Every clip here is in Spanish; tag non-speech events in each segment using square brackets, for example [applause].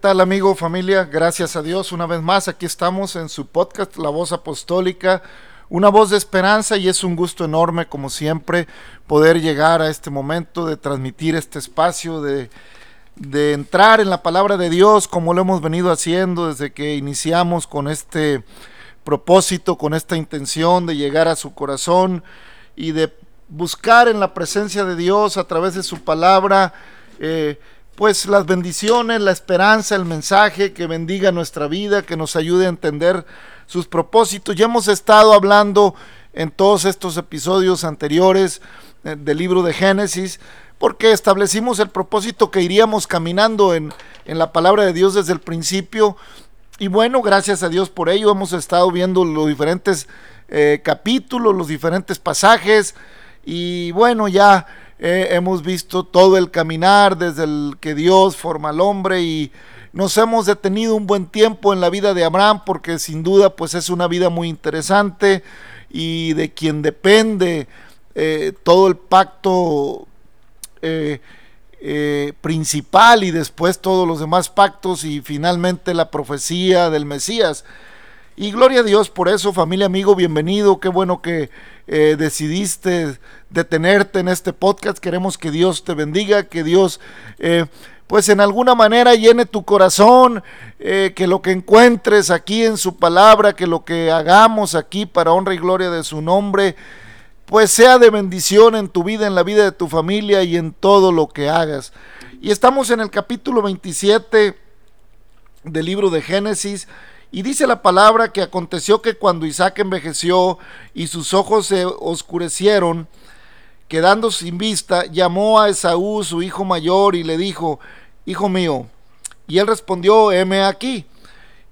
tal amigo, familia? Gracias a Dios una vez más aquí estamos en su podcast La Voz Apostólica, una voz de esperanza y es un gusto enorme como siempre poder llegar a este momento de transmitir este espacio, de, de entrar en la palabra de Dios como lo hemos venido haciendo desde que iniciamos con este propósito, con esta intención de llegar a su corazón y de buscar en la presencia de Dios a través de su palabra. Eh, pues las bendiciones, la esperanza, el mensaje que bendiga nuestra vida, que nos ayude a entender sus propósitos. Ya hemos estado hablando en todos estos episodios anteriores eh, del libro de Génesis, porque establecimos el propósito que iríamos caminando en, en la palabra de Dios desde el principio. Y bueno, gracias a Dios por ello hemos estado viendo los diferentes eh, capítulos, los diferentes pasajes. Y bueno, ya eh, hemos visto todo el caminar desde el que Dios forma al hombre y nos hemos detenido un buen tiempo en la vida de Abraham porque sin duda pues es una vida muy interesante y de quien depende eh, todo el pacto eh, principal y después todos los demás pactos y finalmente la profecía del Mesías. Y gloria a Dios por eso, familia, amigo, bienvenido. Qué bueno que eh, decidiste detenerte en este podcast. Queremos que Dios te bendiga, que Dios, eh, pues en alguna manera llene tu corazón, eh, que lo que encuentres aquí en su palabra, que lo que hagamos aquí para honra y gloria de su nombre, pues sea de bendición en tu vida, en la vida de tu familia y en todo lo que hagas. Y estamos en el capítulo 27 del libro de Génesis. Y dice la palabra que aconteció que cuando Isaac envejeció y sus ojos se oscurecieron, quedando sin vista, llamó a Esaú, su hijo mayor, y le dijo, Hijo mío. Y él respondió, heme aquí.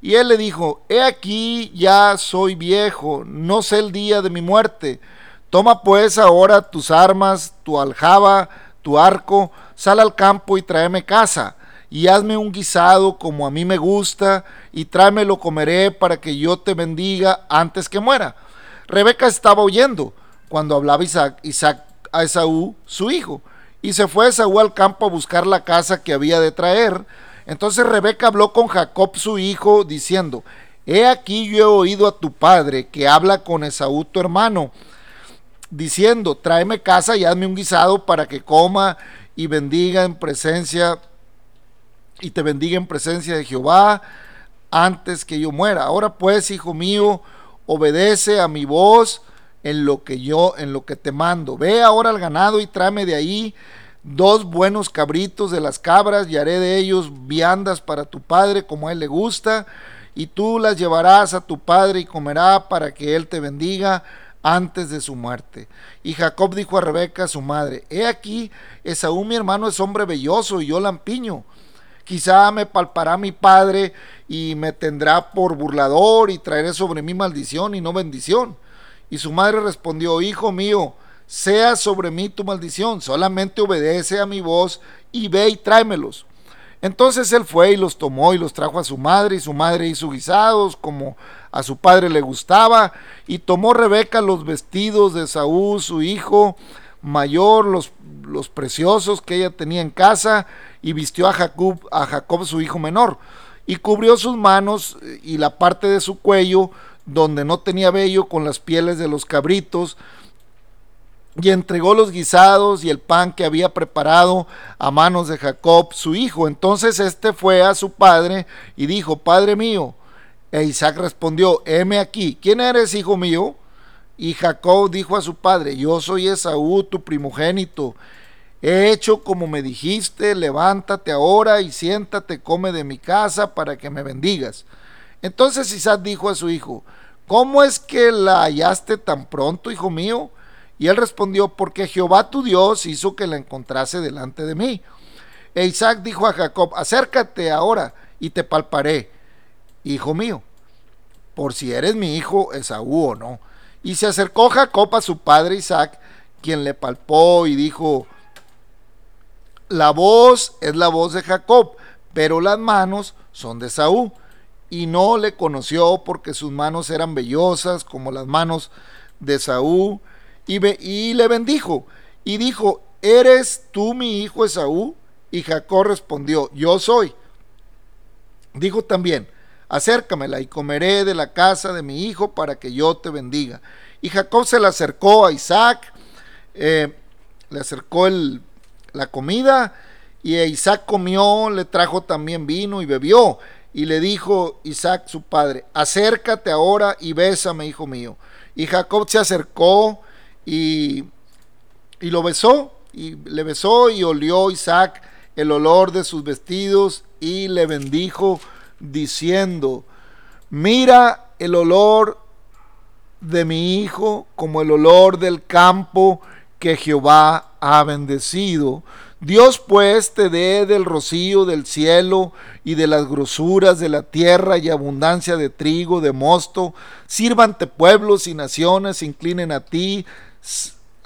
Y él le dijo, He aquí ya soy viejo, no sé el día de mi muerte. Toma pues ahora tus armas, tu aljaba, tu arco, sal al campo y tráeme casa y hazme un guisado como a mí me gusta, y tráemelo comeré para que yo te bendiga antes que muera. Rebeca estaba oyendo cuando hablaba Isaac, Isaac a Esaú, su hijo, y se fue Esaú al campo a buscar la casa que había de traer. Entonces Rebeca habló con Jacob su hijo, diciendo, He aquí yo he oído a tu padre que habla con Esaú tu hermano, diciendo, tráeme casa y hazme un guisado para que coma y bendiga en presencia y te bendiga en presencia de Jehová antes que yo muera. Ahora pues, hijo mío, obedece a mi voz en lo que yo, en lo que te mando. Ve ahora al ganado y tráeme de ahí dos buenos cabritos de las cabras y haré de ellos viandas para tu padre como a él le gusta y tú las llevarás a tu padre y comerá para que él te bendiga antes de su muerte. Y Jacob dijo a Rebeca, su madre, he aquí, Esaú mi hermano es hombre belloso y yo lampiño Quizá me palpará mi padre y me tendrá por burlador y traeré sobre mí maldición y no bendición. Y su madre respondió, Hijo mío, sea sobre mí tu maldición, solamente obedece a mi voz y ve y tráemelos. Entonces él fue y los tomó y los trajo a su madre, y su madre hizo guisados como a su padre le gustaba, y tomó Rebeca los vestidos de Saúl, su hijo mayor, los, los preciosos que ella tenía en casa, y vistió a Jacob, a Jacob su hijo menor, y cubrió sus manos y la parte de su cuello donde no tenía vello con las pieles de los cabritos, y entregó los guisados y el pan que había preparado a manos de Jacob su hijo. Entonces éste fue a su padre y dijo, Padre mío. E Isaac respondió, heme aquí, ¿quién eres, hijo mío? Y Jacob dijo a su padre, yo soy Esaú, tu primogénito. He hecho como me dijiste, levántate ahora y siéntate, come de mi casa para que me bendigas. Entonces Isaac dijo a su hijo, ¿cómo es que la hallaste tan pronto, hijo mío? Y él respondió, porque Jehová tu Dios hizo que la encontrase delante de mí. E Isaac dijo a Jacob, acércate ahora y te palparé, hijo mío, por si eres mi hijo Esaú o no. Y se acercó Jacob a su padre Isaac, quien le palpó y dijo, la voz es la voz de Jacob, pero las manos son de Esaú. Y no le conoció porque sus manos eran vellosas como las manos de Esaú. Y, y le bendijo. Y dijo, ¿eres tú mi hijo Esaú? Y Jacob respondió, yo soy. Dijo también, acércamela y comeré de la casa de mi hijo para que yo te bendiga. Y Jacob se le acercó a Isaac, eh, le acercó el, la comida y Isaac comió, le trajo también vino y bebió. Y le dijo Isaac su padre, acércate ahora y bésame, hijo mío. Y Jacob se acercó y, y lo besó, y le besó y olió Isaac el olor de sus vestidos y le bendijo diciendo, mira el olor de mi hijo como el olor del campo que Jehová ha bendecido. Dios pues te dé del rocío del cielo y de las grosuras de la tierra y abundancia de trigo, de mosto. Sírvante pueblos y naciones, inclinen a ti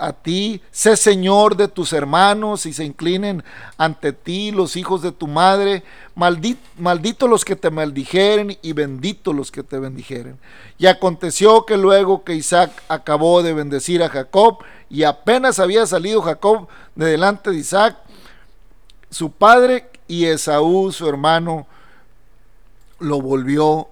a ti, sé Señor de tus hermanos y se inclinen ante ti los hijos de tu madre, maldito, los que te maldijeren y bendito los que te bendijeren. Y aconteció que luego que Isaac acabó de bendecir a Jacob y apenas había salido Jacob de delante de Isaac, su padre y Esaú, su hermano, lo volvió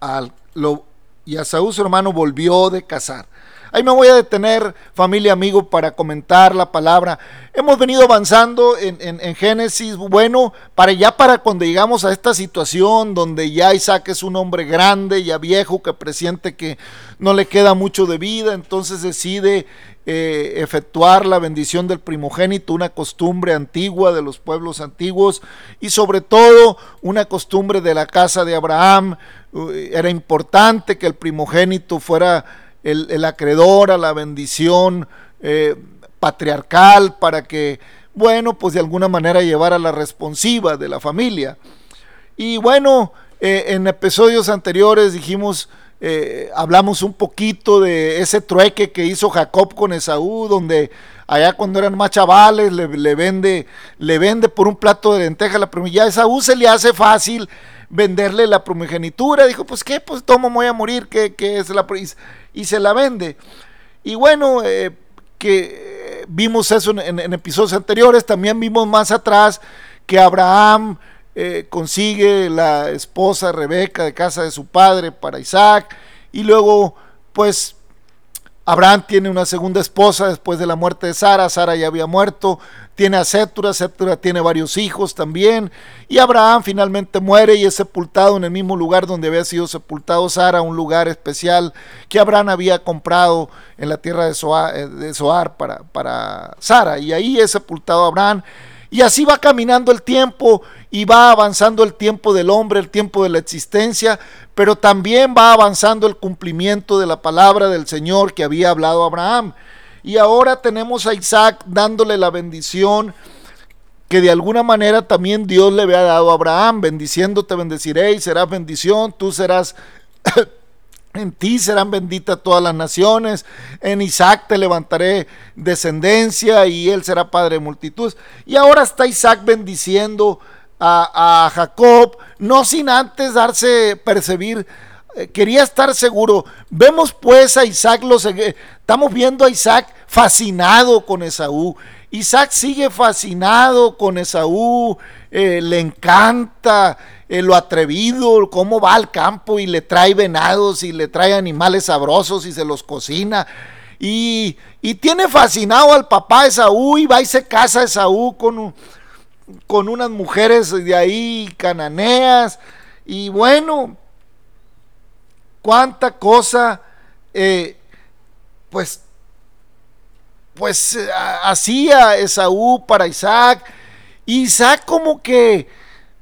al... Lo, y Esaú, su hermano, volvió de casar. Ahí me voy a detener, familia, amigo, para comentar la palabra. Hemos venido avanzando en, en, Génesis, bueno, para ya para cuando llegamos a esta situación donde ya Isaac es un hombre grande, ya viejo, que presiente que no le queda mucho de vida, entonces decide eh, efectuar la bendición del primogénito, una costumbre antigua de los pueblos antiguos y sobre todo una costumbre de la casa de Abraham. era importante que el primogénito fuera el, acreedor a la bendición eh, patriarcal para que, bueno, pues de alguna manera llevara la responsiva de la familia. Y bueno, eh, en episodios anteriores dijimos, eh, hablamos un poquito de ese trueque que hizo Jacob con Esaú, donde allá cuando eran más chavales le, vende, le vende por un plato de lenteja la primera. Ya a Esaú se le hace fácil venderle la primogenitura. Dijo, pues qué, pues tomo, voy a morir, que, es la y se la vende. Y bueno, eh, que vimos eso en, episodios anteriores, también vimos más atrás que Abraham eh, consigue la esposa Rebeca de casa de su padre para Isaac, y luego pues Abraham tiene una segunda esposa después de la muerte de Sara, Sara ya había muerto, tiene a Sétura, Sétura tiene varios hijos también, y Abraham finalmente muere y es sepultado en el mismo lugar donde había sido sepultado Sara, un lugar especial que Abraham había comprado en la tierra de Soar, eh, de para, para Sara, y ahí es sepultado Abraham. Y así va caminando el tiempo y va avanzando el tiempo del hombre, el tiempo de la existencia, pero también va avanzando el cumplimiento de la palabra del Señor que había hablado Abraham. Y ahora tenemos a Isaac dándole la bendición que de alguna manera también Dios le había dado a Abraham, bendiciéndote bendeciré y serás bendición, tú serás [coughs] En ti serán benditas todas las naciones. En Isaac te levantaré descendencia y él será padre de multitudes. Y ahora está Isaac bendiciendo a, Jacob, no sin antes darse percibir. Eh, quería estar seguro. Vemos pues a Isaac, los, estamos viendo a Isaac fascinado con Esaú. Isaac sigue fascinado con Esaú, eh, le encanta eh, lo atrevido, cómo va al campo y le trae venados y le trae animales sabrosos y se los cocina. Y, tiene fascinado al papá Esaú y va y se casa Esaú con, con unas mujeres de ahí cananeas. Y bueno, cuánta cosa, eh, pues, pues hacía Esaú para Isaac. Isaac como que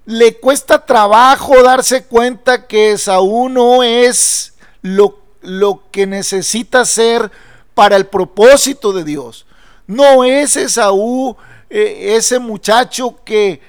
le cuesta trabajo darse cuenta que Esaú no es lo, lo que necesita ser para el propósito de Dios. No es Esaú eh, ese muchacho que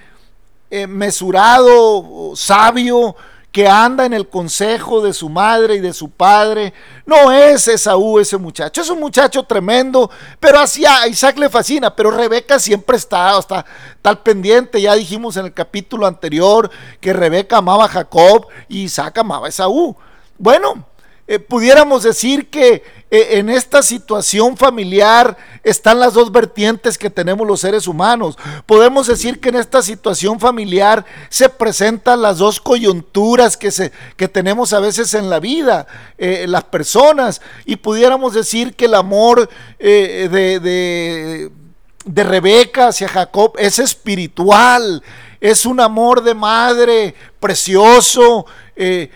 eh, mesurado, sabio, que anda en el consejo de su madre y de su padre. No es Esaú ese muchacho, es un muchacho tremendo, pero hacia a Isaac le fascina, pero Rebeca siempre está, está, tal pendiente. Ya dijimos en el capítulo anterior que Rebeca amaba a Jacob y Isaac amaba a Esaú. Bueno, eh, pudiéramos decir que eh, en esta situación familiar están las dos vertientes que tenemos los seres humanos. Podemos decir que en esta situación familiar se presentan las dos coyunturas que, se, que tenemos a veces en la vida, eh, las personas, y pudiéramos decir que el amor de, de, de Rebeca hacia Jacob es espiritual, es un amor de madre precioso, eh,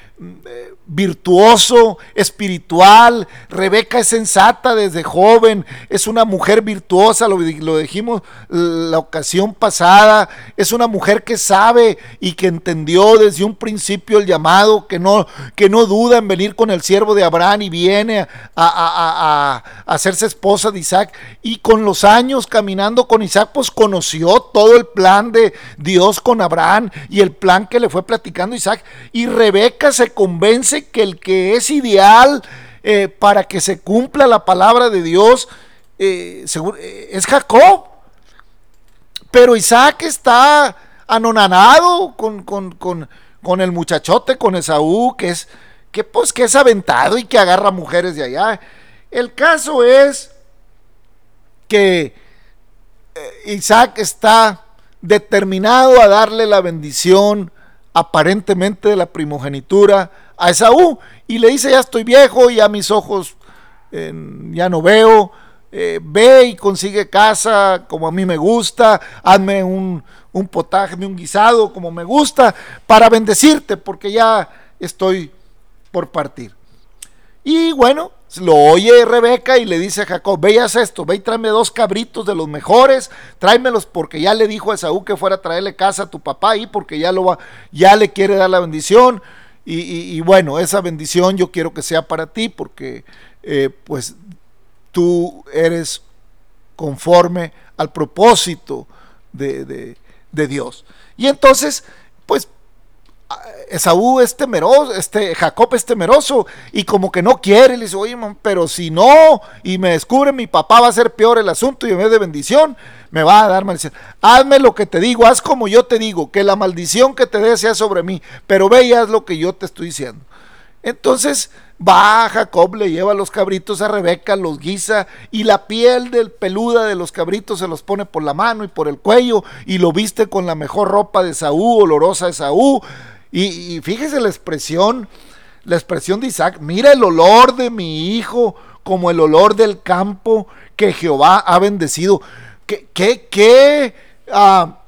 virtuoso, espiritual. Rebeca es sensata desde joven, es una mujer virtuosa, lo, lo, dijimos la ocasión pasada, es una mujer que sabe y que entendió desde un principio el llamado, que no, que no duda en venir con el siervo de Abraham y viene a, a, a hacerse esposa de Isaac. Y con los años caminando con Isaac, pues conoció todo el plan de Dios con Abraham y el plan que le fue platicando Isaac. Y se convence que el que es ideal eh, para que se cumpla la palabra de Dios eh, eh, es Jacob. Pero Isaac está anonanado con, con, el muchachote, con Esaú, que es, que, pues, que es aventado y que agarra mujeres de allá. El caso es que Isaac está determinado a darle la bendición aparentemente de la primogenitura a Esaú y le dice, ya estoy viejo, ya mis ojos ya no veo, eh, ve y consigue casa como a mí me gusta, hazme un, un potaje, un guisado como me gusta, para bendecirte, porque ya estoy por partir. Y bueno, lo oye Rebeca y le dice a Jacob, veas esto, ve y tráeme dos cabritos de los mejores, tráemelos porque ya le dijo a Esaú que fuera a traerle casa a tu papá y porque ya, lo va, ya le quiere dar la bendición. Y, bueno, esa bendición yo quiero que sea para ti porque eh, pues tú eres conforme al propósito de, de Dios. Y entonces, Esaú es temeroso, este, Jacob es temeroso y como que no quiere, le dice, oye, pero si no, y me descubre mi papá va a ser peor el asunto y en vez de bendición, me va a dar maldición. Hazme lo que te digo, haz como yo te digo, que la maldición que te dé sea sobre mí, pero ve y haz lo que yo te estoy diciendo. Entonces va Jacob, le lleva los cabritos a Rebeca, los guisa y la piel del peluda de los cabritos se los pone por la mano y por el cuello y lo viste con la mejor ropa de Saúl, olorosa de Saúl y, fíjese la expresión, la expresión de Isaac, mira el olor de mi hijo como el olor del campo que Jehová ha bendecido. ¿Qué, qué, qué ah,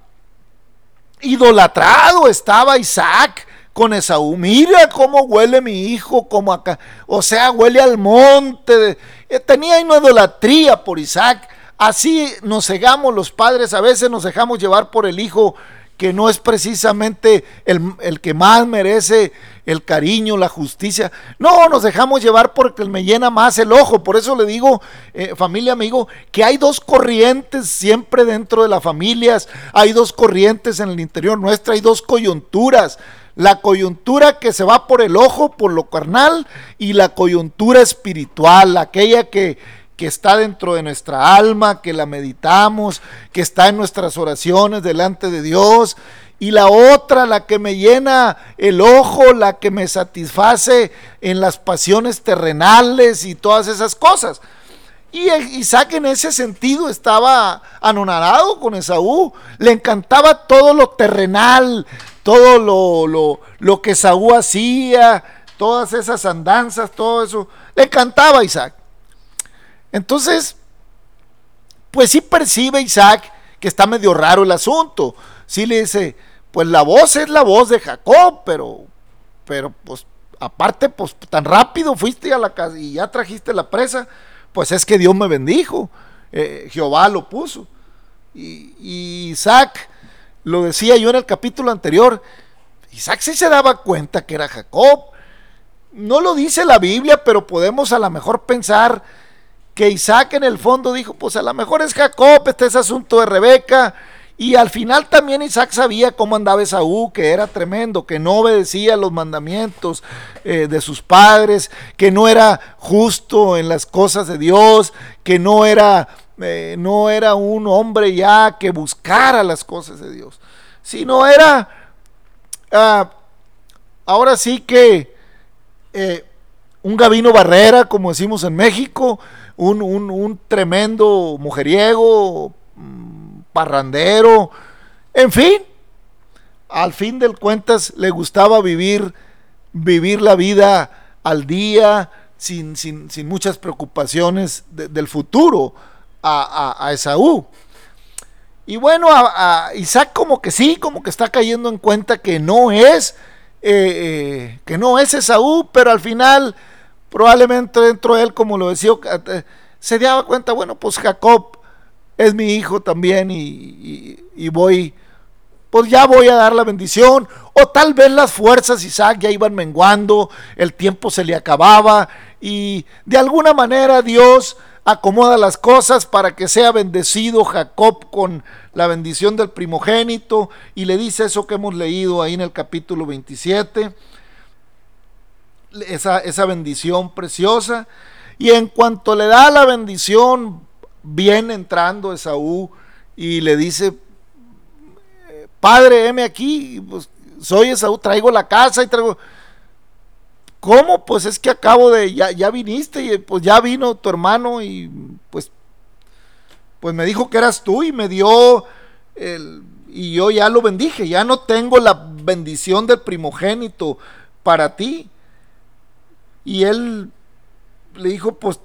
idolatrado estaba Isaac con Esaú? Mira cómo huele mi hijo, como acá. O sea, huele al monte. Eh, tenía una idolatría por Isaac. Así nos cegamos los padres, a veces nos dejamos llevar por el hijo que no es precisamente el, que más merece el cariño, la justicia. No, nos dejamos llevar porque me llena más el ojo. Por eso le digo, eh, familia, amigo, que hay dos corrientes siempre dentro de las familias. Hay dos corrientes en el interior nuestra, hay dos coyunturas. La coyuntura que se va por el ojo, por lo carnal, y la coyuntura espiritual, aquella que que está dentro de nuestra alma, que la meditamos, que está en nuestras oraciones delante de Dios. Y la otra, la que me llena el ojo, la que me satisface en las pasiones terrenales y todas esas cosas. Y Isaac en ese sentido estaba anonadado con Esaú. Le encantaba todo lo terrenal, todo lo, lo, lo que Esaú hacía, todas esas andanzas, todo eso. Le encantaba Isaac. Entonces, pues sí percibe Isaac que está medio raro el asunto. Sí le dice, pues la voz es la voz de Jacob, pero, pero pues aparte, pues tan rápido fuiste a la casa y ya trajiste la presa, pues es que Dios me bendijo, eh, Jehová lo puso. Y, y, Isaac, lo decía yo en el capítulo anterior, Isaac sí se daba cuenta que era Jacob. No lo dice la Biblia, pero podemos a lo mejor pensar que Isaac en el fondo dijo, pues a lo mejor es Jacob, este es asunto de Rebeca. Y al final también Isaac sabía cómo andaba Esaú, que era tremendo, que no obedecía los mandamientos eh, de sus padres, que no era justo en las cosas de Dios, que no era, eh, no era un hombre ya que buscara las cosas de Dios, sino era, ah, ahora sí que eh, un Gabino Barrera, como decimos en México, un, tremendo mujeriego, mm, parrandero, en fin, al fin del cuentas le gustaba vivir, vivir la vida al día, sin, muchas preocupaciones del futuro a, Esaú. Y bueno, a, Isaac como que sí, como que está cayendo en cuenta que no es, eh, eh, que no es Esaú, pero al final probablemente dentro de él, como lo decía, eh, se daba cuenta, bueno, pues Jacob es mi hijo también y, voy, pues ya voy a dar la bendición. O tal vez las fuerzas Isaac ya iban menguando, el tiempo se le acababa y de alguna manera Dios acomoda las cosas para que sea bendecido Jacob con la bendición del primogénito y le dice eso que hemos leído ahí en el capítulo 27 esa, bendición preciosa. Y en cuanto le da la bendición, viene entrando Esaú y le dice, Padre, heme aquí, pues, soy Esaú, traigo la casa y traigo... ¿Cómo? Pues es que acabo de, ya, ya viniste y pues ya vino tu hermano y pues, pues me dijo que eras tú y me dio el, y yo ya lo bendije, ya no tengo la bendición del primogénito para ti. Y él le dijo, pues,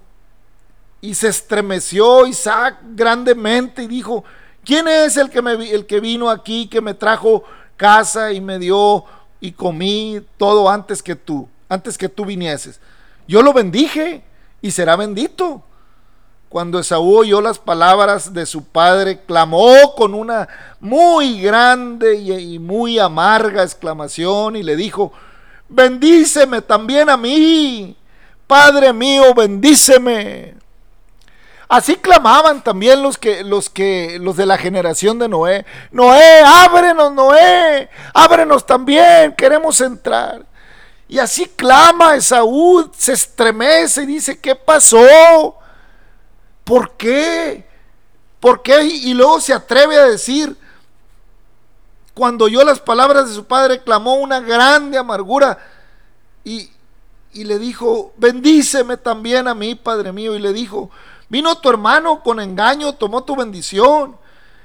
y se estremeció Isaac grandemente y dijo, ¿quién es el que, me, el que vino aquí, que me trajo casa y me dio y comí todo antes que tú, antes que tú vinieses? Yo lo bendije y será bendito. Cuando Esaú oyó las palabras de su padre, clamó con una muy grande y muy amarga exclamación y le dijo, bendíceme también a mí. Padre mío, bendíceme. Así clamaban también los que, los que, los de la generación de Noé. Noé, ábrenos, Noé, ábrenos también, queremos entrar. Y así clama Esaú, se estremece y dice, ¿qué pasó? ¿Por qué? ¿Por qué? Y luego se atreve a decir, cuando oyó las palabras de su padre, clamó una grande amargura y, le dijo, bendíceme también a mí, Padre mío. Y le dijo, vino tu hermano con engaño, tomó tu bendición.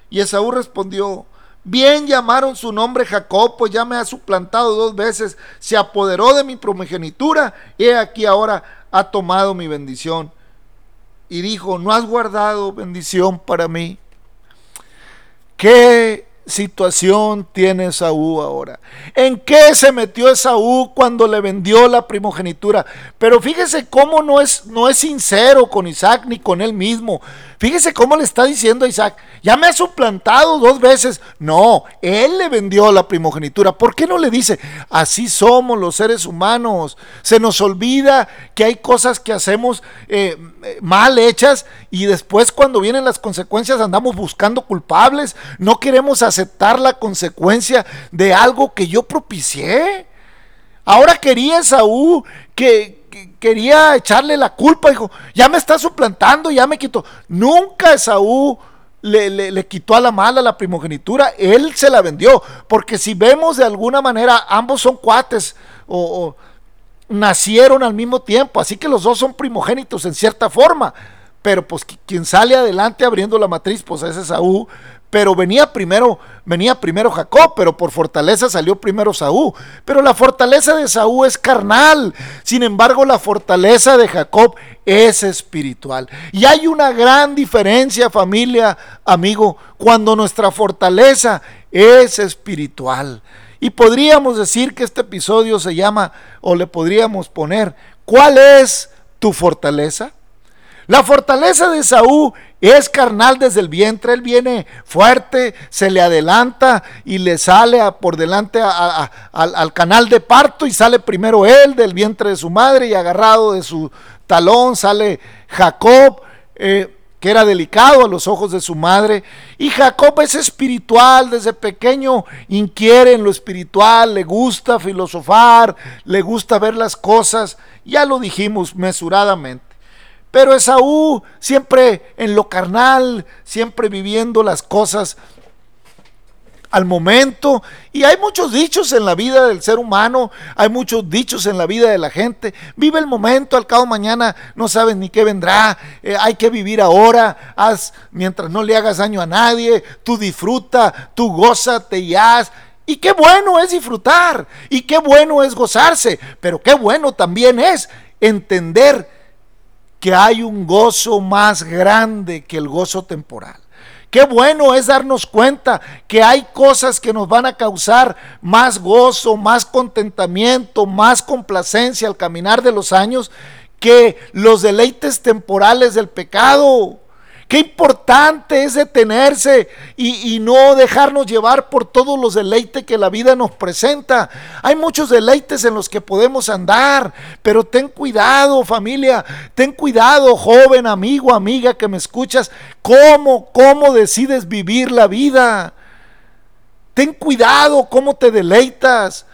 Y Esaú respondió, bien llamaron su nombre Jacob, pues ya me ha suplantado dos veces, se apoderó de mi primogenitura, y aquí ahora ha tomado mi bendición. Y dijo, no has guardado bendición para mí. ¿Qué situación tiene Esaú ahora? ¿En qué se metió Esaú cuando le vendió la primogenitura? Pero fíjese cómo no es, no es sincero con Isaac ni con él mismo. Fíjese cómo le está diciendo a Isaac, ya me ha suplantado dos veces. No, él le vendió la primogenitura. ¿Por qué no le dice, así somos los seres humanos? Se nos olvida que hay cosas que hacemos eh, mal hechas y después cuando vienen las consecuencias andamos buscando culpables. No queremos aceptar la consecuencia de algo que yo propicié. Ahora quería Saúl que, quería echarle la culpa, dijo, ya me está suplantando, ya me quitó. Nunca Esaú le, le, quitó a la mala la primogenitura, él se la vendió, porque si vemos de alguna manera, ambos son cuates o, nacieron al mismo tiempo, así que los dos son primogénitos en cierta forma, pero pues quien sale adelante abriendo la matriz, pues es Esaú, pero venía primero, venía primero Jacob, pero por fortaleza salió primero Saúl. Pero la fortaleza de Saúl es carnal, sin embargo la fortaleza de Jacob es espiritual. Y hay una gran diferencia, familia, amigo, cuando nuestra fortaleza es espiritual. Y podríamos decir que este episodio se llama, o le podríamos poner, ¿cuál es tu fortaleza? La fortaleza de Saúl es carnal desde el vientre, él viene fuerte, se le adelanta y le sale por delante al, canal de parto y sale primero él del vientre de su madre y agarrado de su talón sale Jacob eh, que era delicado a los ojos de su madre. Y Jacob es espiritual, desde pequeño inquiere en lo espiritual, le gusta filosofar, le gusta ver las cosas, ya lo dijimos mesuradamente. Pero Esaú siempre en lo carnal, siempre viviendo las cosas al momento. Y hay muchos dichos en la vida del ser humano, hay muchos dichos en la vida de la gente. Vive el momento, al cabo mañana no sabes ni qué vendrá. Eh, hay que vivir ahora, haz mientras no le hagas daño a nadie. Tú disfruta, tú gózate y haz. Y qué bueno es disfrutar, y qué bueno es gozarse, pero qué bueno también es entender que hay un gozo más grande que el gozo temporal. Qué bueno es darnos cuenta que hay cosas que nos van a causar más gozo, más contentamiento, más complacencia al caminar de los años que los deleites temporales del pecado. Qué importante es detenerse y, no dejarnos llevar por todos los deleites que la vida nos presenta. Hay muchos deleites en los que podemos andar, pero ten cuidado familia, ten cuidado joven, amigo, amiga que me escuchas, cómo, cómo decides vivir la vida. Ten cuidado cómo te deleitas.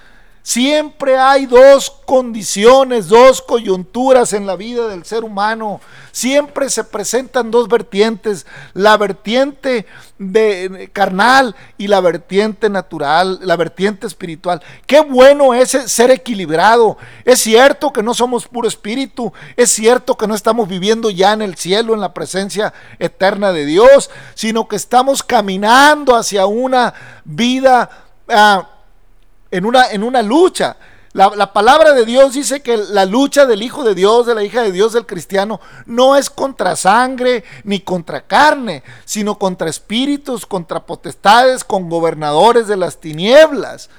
Siempre hay dos condiciones, dos coyunturas en la vida del ser humano. Siempre se presentan dos vertientes, la vertiente de carnal y la vertiente natural, la vertiente espiritual. Qué bueno es ser equilibrado. Es cierto que no somos puro espíritu, es cierto que no estamos viviendo ya en el cielo en la presencia eterna de Dios, sino que estamos caminando hacia una vida ah, en una, en una lucha. La, la, palabra de Dios dice que la lucha del Hijo de Dios, de la hija de Dios, del cristiano, no es contra sangre ni contra carne, sino contra espíritus, contra potestades, con gobernadores de las tinieblas.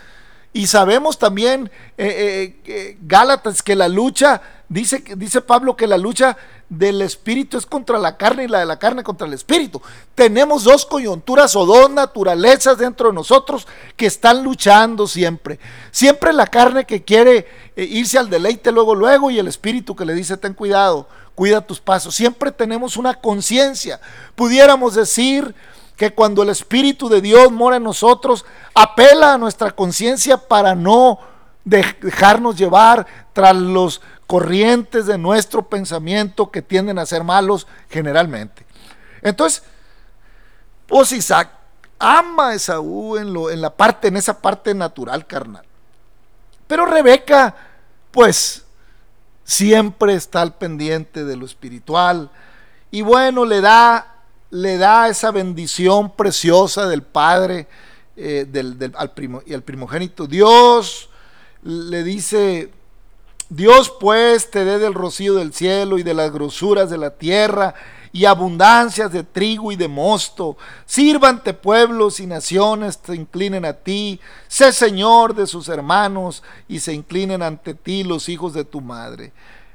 Y sabemos también, eh, eh, eh, Gálatas, que la lucha, dice, dice Pablo que la lucha del espíritu es contra la carne y la de la carne contra el espíritu. Tenemos dos coyunturas o dos naturalezas dentro de nosotros que están luchando siempre. Siempre la carne que quiere eh, irse al deleite luego, luego y el espíritu que le dice ten cuidado, cuida tus pasos. Siempre tenemos una conciencia. Pudiéramos decir que cuando el espíritu de Dios mora en nosotros, apela a nuestra conciencia para no dejarnos llevar tras los corrientes de nuestro pensamiento que tienden a ser malos generalmente. Entonces, pues Isaac ama a Esaú en, lo, en la parte, en esa parte natural carnal. Pero Rebeca, pues, siempre está al pendiente de lo espiritual. Y bueno, le da, le da esa bendición preciosa del Padre eh, del, al primo, y al primogénito. Dios le dice, Dios pues te dé del rocío del cielo y de las grosuras de la tierra y abundancias de trigo y de mosto. Sírvante pueblos y naciones, te inclinen a ti. Sé Señor de sus hermanos y se inclinen ante ti los hijos de tu madre.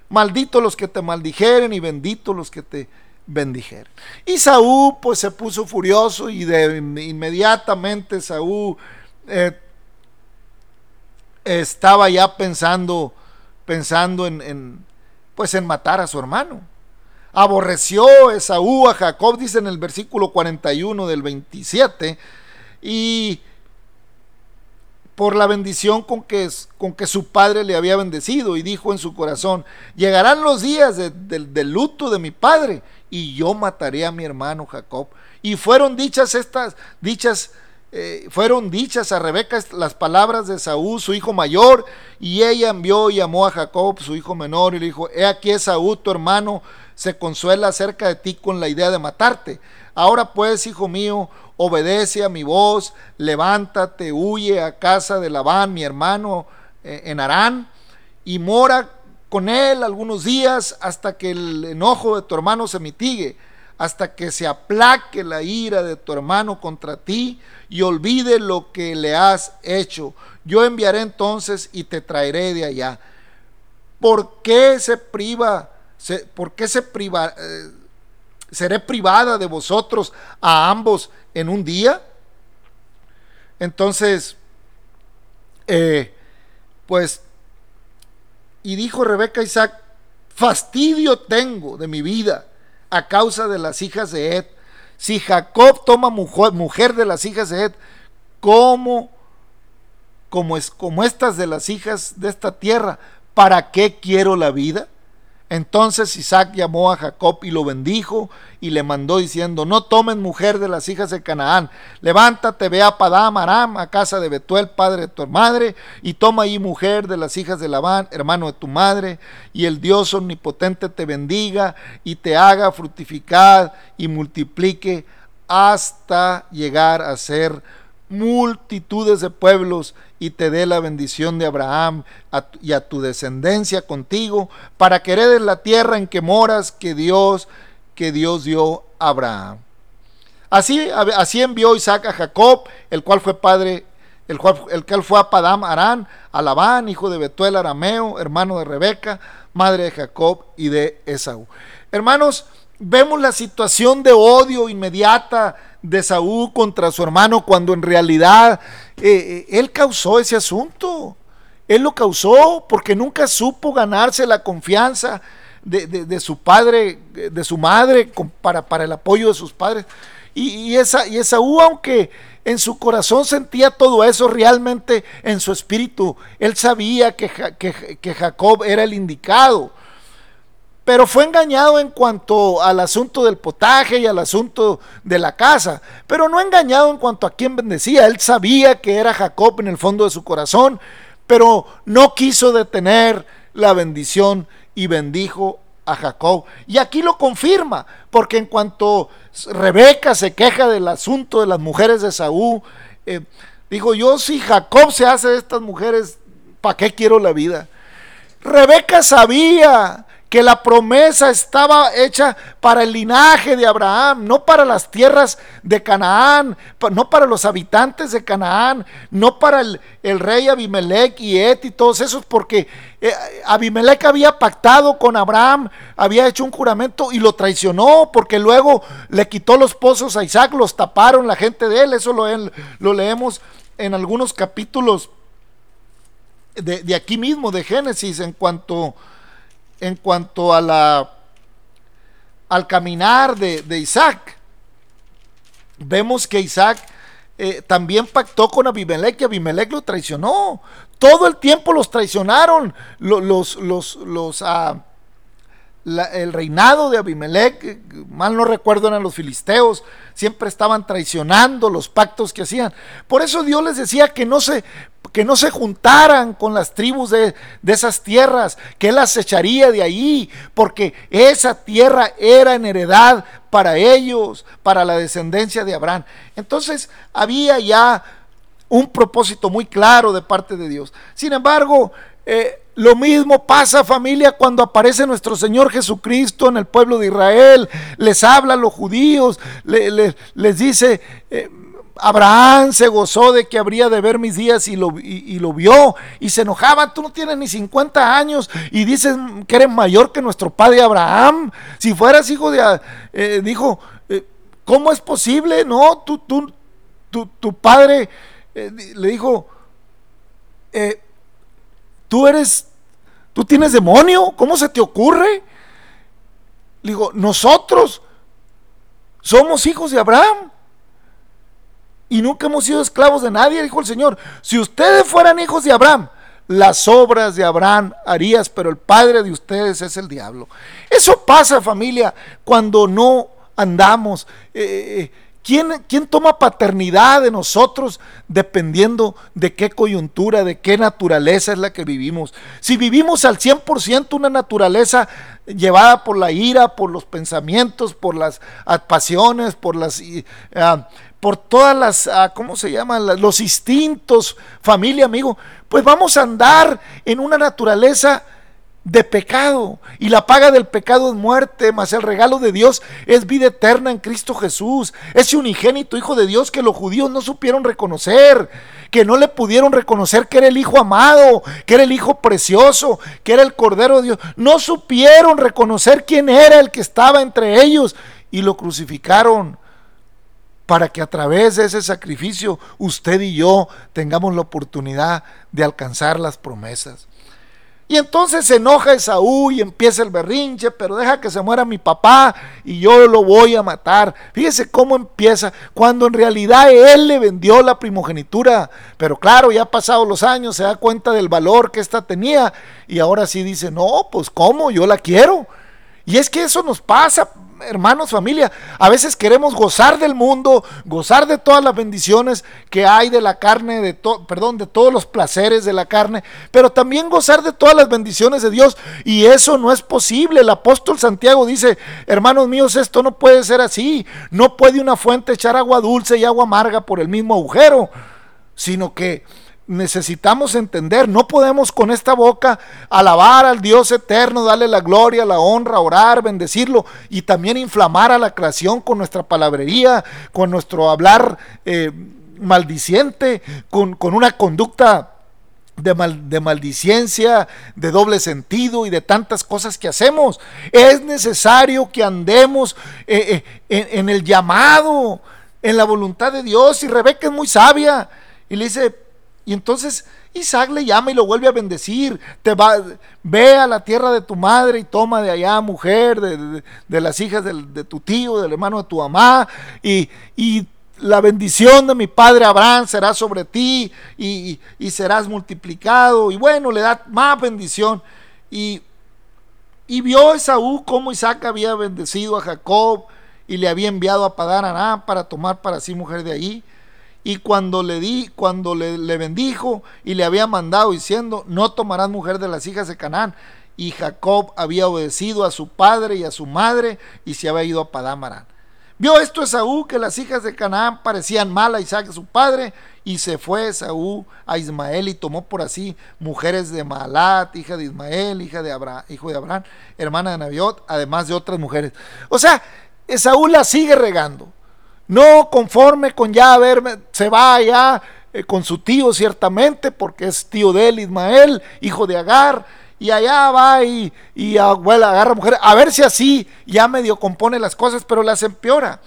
Maldito los que te maldijeren y bendito los que te bendijeren. Y Saúl pues se puso furioso y de inmediatamente Saúl eh, estaba ya pensando pensando en, pues en matar a su hermano. Aborreció Esaú a Jacob, dice en el versículo 41 del 27, y por la bendición con que, con que su padre le había bendecido, y dijo en su corazón, llegarán los días del luto de mi padre, y yo mataré a mi hermano Jacob. Y fueron dichas estas, dichas eh, fueron dichas a Rebeca las palabras de Saúl, su hijo mayor, y ella envió y llamó a Jacob, su hijo menor, y le dijo, he aquí Saúl, tu hermano, se consuela acerca de ti con la idea de matarte. Ahora pues, hijo mío, obedece a mi voz, levántate, huye a casa de Labán, mi hermano, eh, en Arán, y mora con él algunos días hasta que el enojo de tu hermano se mitigue hasta que se aplaque la ira de tu hermano contra ti y olvide lo que le has hecho. Yo enviaré entonces y te traeré de allá. ¿Por qué se priva? ¿Por qué se priva? Eh, ¿Seré privada de vosotros a ambos en un día? Entonces, eh, pues, y dijo Rebeca a Isaac, fastidio tengo de mi vida a causa de las hijas de Ed. Si Jacob toma mujer, de las hijas de Ed, como, como, es, como estas de las hijas de esta tierra, ¿para qué quiero la vida? Entonces Isaac llamó a Jacob y lo bendijo y le mandó diciendo, no tomen mujer de las hijas de Canaán, levántate, ve a Padam Aram, a casa de Betuel, padre de tu madre, y toma ahí mujer de las hijas de Labán, hermano de tu madre, y el Dios omnipotente te bendiga y te haga fructificar y multiplique hasta llegar a ser multitudes de pueblos y te dé la bendición de Abraham y a tu descendencia contigo, para que heredes la tierra en que moras, que Dios, que Dios dio a Abraham. Así, así envió Isaac a Jacob, el cual fue padre, el cual, el cual fue a Padam Arán, a hijo de Betuel Arameo, hermano de Rebeca, madre de Jacob y de Esaú. Hermanos, vemos la situación de odio inmediata de Saúl contra su hermano cuando en realidad eh, eh, él causó ese asunto. Él lo causó porque nunca supo ganarse la confianza de, su padre, de su madre, para, para, el apoyo de sus padres. Y, esa, y Esaú, aunque en su corazón sentía todo eso, realmente en su espíritu, él sabía que, que Jacob era el indicado pero fue engañado en cuanto al asunto del potaje y al asunto de la casa, pero no engañado en cuanto a quién bendecía. Él sabía que era Jacob en el fondo de su corazón, pero no quiso detener la bendición y bendijo a Jacob. Y aquí lo confirma, porque en cuanto Rebeca se queja del asunto de las mujeres de Saúl, eh, dijo, yo si Jacob se hace de estas mujeres, ¿para qué quiero la vida? Rebeca sabía que la promesa estaba hecha para el linaje de Abraham, no para las tierras de Canaán, no para los habitantes de Canaán, no para el, rey Abimelech y Et y todos esos, porque eh, Abimelech había pactado con Abraham, había hecho un juramento y lo traicionó, porque luego le quitó los pozos a Isaac, los taparon la gente de él, eso lo, leemos en algunos capítulos de aquí mismo, de Génesis, en cuanto en cuanto a la, al caminar de, Isaac. Vemos que Isaac eh, también pactó con Abimelech y Abimelech lo traicionó. Todo el tiempo los traicionaron los, los, los, ah, el reinado de Abimelech, eh, mal no recuerdo eran los filisteos, siempre estaban traicionando los pactos que hacían. Por eso Dios les decía que no se, que no se juntaran con las tribus de, de esas tierras, que Él las echaría de ahí, porque esa tierra era en heredad para ellos, para la descendencia de Abraham. Entonces había ya un propósito muy claro de parte de Dios. Sin embargo, eh, lo mismo pasa familia cuando aparece nuestro Señor Jesucristo en el pueblo de Israel, les habla a los judíos, les dice, eh, Abraham se gozó de que habría de ver mis días y lo, lo, vio y se enojaba, tú no tienes ni 50 años y dices que eres mayor que nuestro padre Abraham, si fueras hijo de, eh, dijo, ¿cómo es posible? No, tú, tú, tu, tu padre le dijo, eh, tú eres, tú tienes demonio, ¿cómo se te ocurre? Le digo, nosotros somos hijos de Abraham y nunca hemos sido esclavos de nadie, dijo el Señor. Si ustedes fueran hijos de Abraham, las obras de Abraham harías, pero el padre de ustedes es el diablo. Eso pasa, familia, cuando no andamos. Eh, eh, ¿Quién, toma paternidad de nosotros dependiendo de qué coyuntura, de qué naturaleza es la que vivimos? Si vivimos al 100% una naturaleza llevada por la ira, por los pensamientos, por las pasiones, por las... Ah, por todas las, ah, ¿cómo se llaman? Los instintos, familia, amigo, pues vamos a andar en una naturaleza de pecado. Y la paga del pecado es muerte, mas el regalo de Dios es vida eterna en Cristo Jesús. Ese unigénito Hijo de Dios que los judíos no supieron reconocer, que no le pudieron reconocer que era el Hijo amado, que era el Hijo precioso, que era el Cordero de Dios. No supieron reconocer quién era el que estaba entre ellos y lo crucificaron para que a través de ese sacrificio usted y yo tengamos la oportunidad de alcanzar las promesas. Y entonces se enoja Esaú y empieza el berrinche, pero deja que se muera mi papá y yo lo voy a matar. Fíjese cómo empieza, cuando en realidad él le vendió la primogenitura. Pero claro, ya pasado los años se da cuenta del valor que ésta tenía y ahora sí dice, no, pues cómo, yo la quiero. Y es que eso nos pasa, hermanos, familia, a veces queremos gozar del mundo, gozar de todas las bendiciones que hay de la carne, de perdón, de todos los placeres de la carne, pero también gozar de todas las bendiciones de Dios. Y eso no es posible. El apóstol Santiago dice, hermanos míos, esto no puede ser así. No puede una fuente echar agua dulce y agua amarga por el mismo agujero, sino que necesitamos entender, no podemos con esta boca alabar al Dios eterno, darle la gloria, la honra, orar, bendecirlo y también inflamar a la creación con nuestra palabrería, con nuestro hablar eh, maldiciente, con, una conducta de, mal, de, maldiciencia, de doble sentido y de tantas cosas que hacemos. Es necesario que andemos eh, eh, en el llamado, en la voluntad de Dios. Y Rebeca es muy sabia y le dice, y entonces Isaac le llama y lo vuelve a bendecir. Te va, ve a la tierra de tu madre y toma de allá mujer, de, las hijas de tu tío, del hermano de tu mamá, y, la bendición de mi padre Abraham será sobre ti y, y, serás multiplicado. Y bueno, le da más bendición. Y, y vio Esaú cómo Isaac había bendecido a Jacob y le había enviado a Padán Aram para tomar para sí mujer de ahí. Y cuando le di, cuando le, bendijo y le había mandado diciendo, no tomarás mujer de las hijas de Canaán. Y Jacob había obedecido a su padre y a su madre y se había ido a Padámarán. Vio esto Esaú que las hijas de Canaán parecían mal a Isaac su padre y se fue Esaú a Ismael y tomó por así mujeres de Maalat, hija de Ismael, hija de Abraham, hijo de Abraham, hermana de Nabiot, además de otras mujeres. O sea, Esaú la sigue regando. No conforme con ya verme, se va allá eh, con su tío ciertamente, porque es tío de él, Ismael, hijo de Agar, y allá va y, y abuela agarra mujer, a ver si así ya medio compone las cosas, pero las empeora.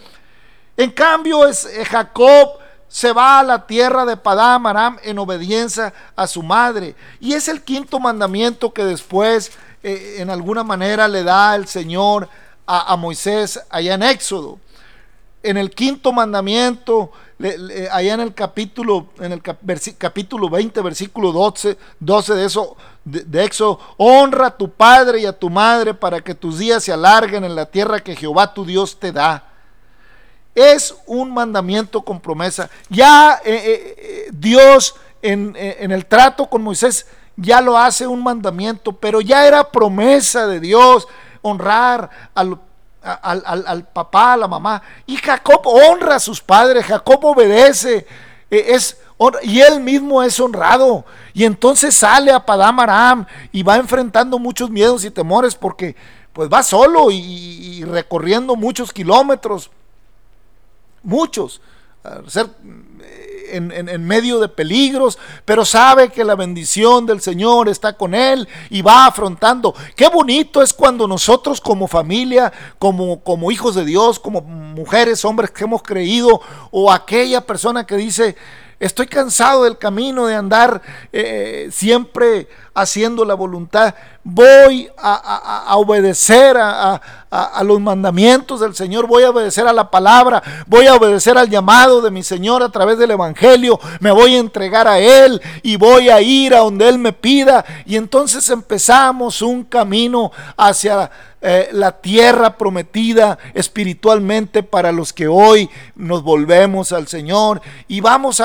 En cambio, es, eh, Jacob se va a la tierra de Padam Aram en obediencia a su madre. Y es el quinto mandamiento que después, eh, en alguna manera, le da el Señor a, a Moisés allá en Éxodo en el quinto mandamiento, allá en el capítulo, en el capítulo 20, versículo 12, 12 de eso, de, de honra a tu padre y a tu madre para que tus días se alarguen en la tierra que Jehová tu Dios te da. Es un mandamiento con promesa. Ya eh, eh, eh, Dios en, en el trato con Moisés ya lo hace un mandamiento, pero ya era promesa de Dios honrar al al, papá, a la mamá. Y Jacob honra a sus padres, Jacob obedece, e, es, y él mismo es honrado. Y entonces sale a Padam Aram y va enfrentando muchos miedos y temores porque pues va solo y, recorriendo muchos kilómetros, muchos, ser en, medio de peligros, pero sabe que la bendición del Señor está con él y va afrontando. Qué bonito es cuando nosotros como familia, como, como hijos de Dios, como mujeres, hombres que hemos creído, o aquella persona que dice, estoy cansado del camino de andar eh, siempre haciendo la voluntad. Voy a, obedecer a, los mandamientos del Señor, voy a obedecer a la palabra, voy a obedecer al llamado de mi Señor a través del Evangelio, me voy a entregar a Él y voy a ir a donde Él me pida. Y entonces empezamos un camino hacia eh, la tierra prometida espiritualmente para los que hoy nos volvemos al Señor y vamos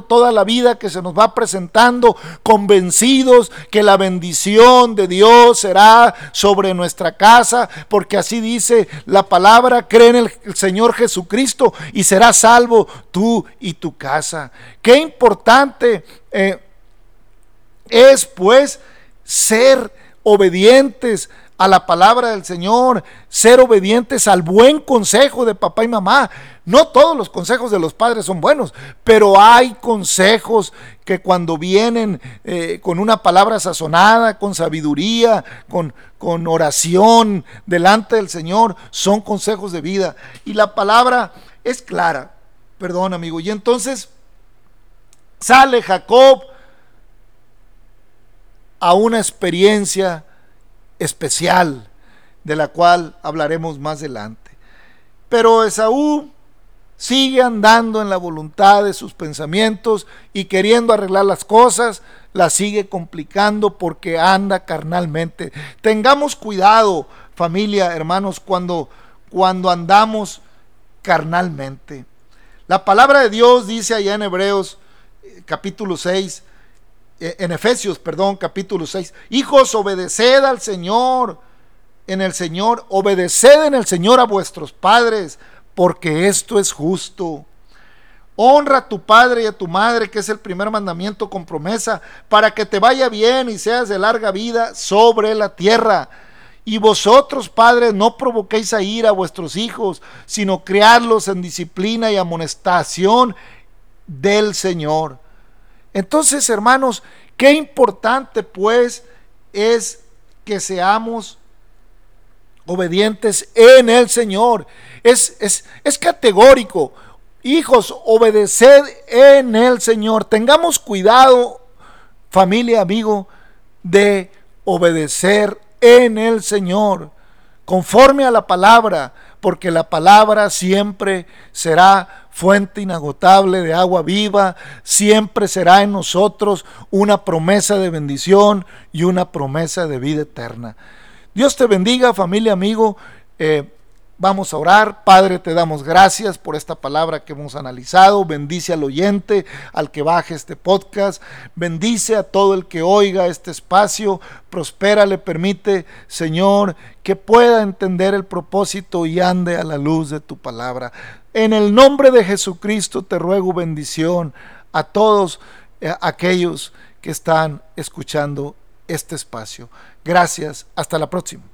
toda la vida que se nos va presentando convencidos que la bendición de Dios será sobre nuestra casa, porque así dice la palabra, cree en el Señor Jesucristo y serás salvo tú y tu casa. Qué importante eh, es pues ser obedientes a la palabra del Señor, ser obedientes al buen consejo de papá y mamá. No todos los consejos de los padres son buenos, pero hay consejos que cuando vienen eh, con una palabra sazonada, con sabiduría, con, con oración delante del Señor, son consejos de vida. Y la palabra es clara, perdón amigo. Y entonces sale Jacob a una experiencia especial de la cual hablaremos más adelante. Pero Esaú sigue andando en la voluntad de sus pensamientos y queriendo arreglar las cosas, las sigue complicando porque anda carnalmente. Tengamos cuidado, familia, hermanos, cuando, cuando andamos carnalmente. La palabra de Dios dice allá en Hebreos eh, capítulo 6, eh, en Efesios, perdón, capítulo 6, hijos, obedeced al Señor en el Señor, obedeced en el Señor a vuestros padres, porque esto es justo. Honra a tu padre y a tu madre, que es el primer mandamiento con promesa, para que te vaya bien y seas de larga vida sobre la tierra. Y vosotros, padres, no provoquéis a ir a vuestros hijos, sino criarlos en disciplina y amonestación del Señor. Entonces, hermanos, qué importante pues es que seamos obedientes en el Señor. Es, es, es categórico. Hijos, obedeced en el Señor. Tengamos cuidado, familia, amigo, de obedecer en el Señor, conforme a la palabra, porque la palabra siempre será fuente inagotable de agua viva, siempre será en nosotros una promesa de bendición y una promesa de vida eterna. Dios te bendiga, familia, amigo. Eh, vamos a orar. Padre, te damos gracias por esta palabra que hemos analizado. Bendice al oyente, al que baje este podcast. Bendice a todo el que oiga este espacio. Prospera, le permite, Señor, que pueda entender el propósito y ande a la luz de tu palabra. En el nombre de Jesucristo te ruego bendición a todos eh, aquellos que están escuchando este espacio. Gracias, hasta la próxima.